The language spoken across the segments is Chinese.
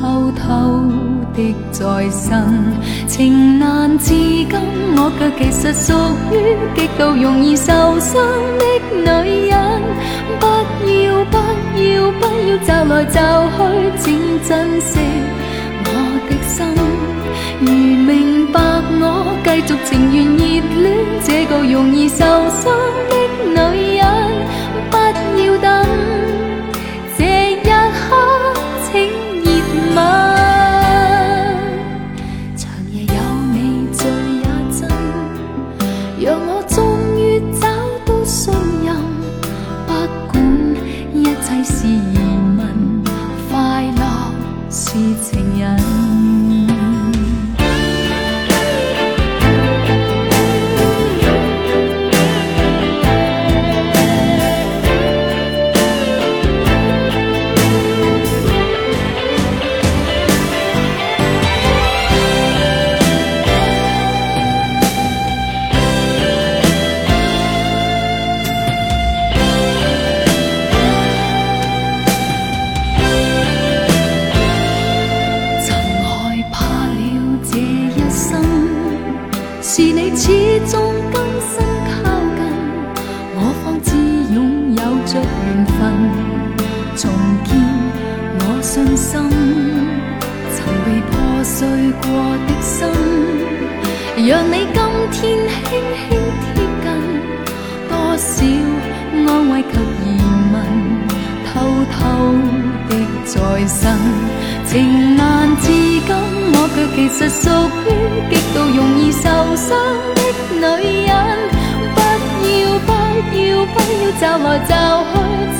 偷偷的再生，情难自禁，我却其实属于极度容易受伤的女人。不要不要不要骤来骤去，请珍惜我的心。如明白我，继续情愿热恋这个容易受伤情重建我信心。曾被破碎过的心，让你今天轻轻贴近，多少安慰及疑问，偷偷的在生，情难自禁，我却其实属于极度容易受伤的女人。不要不要不要骤来骤去，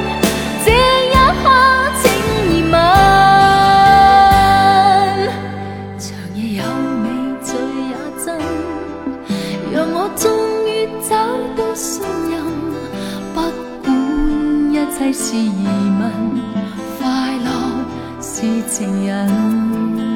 一刻，请热吻。长夜有你醉也真，让我终于找到信任。不管一切是疑问，快乐是情人。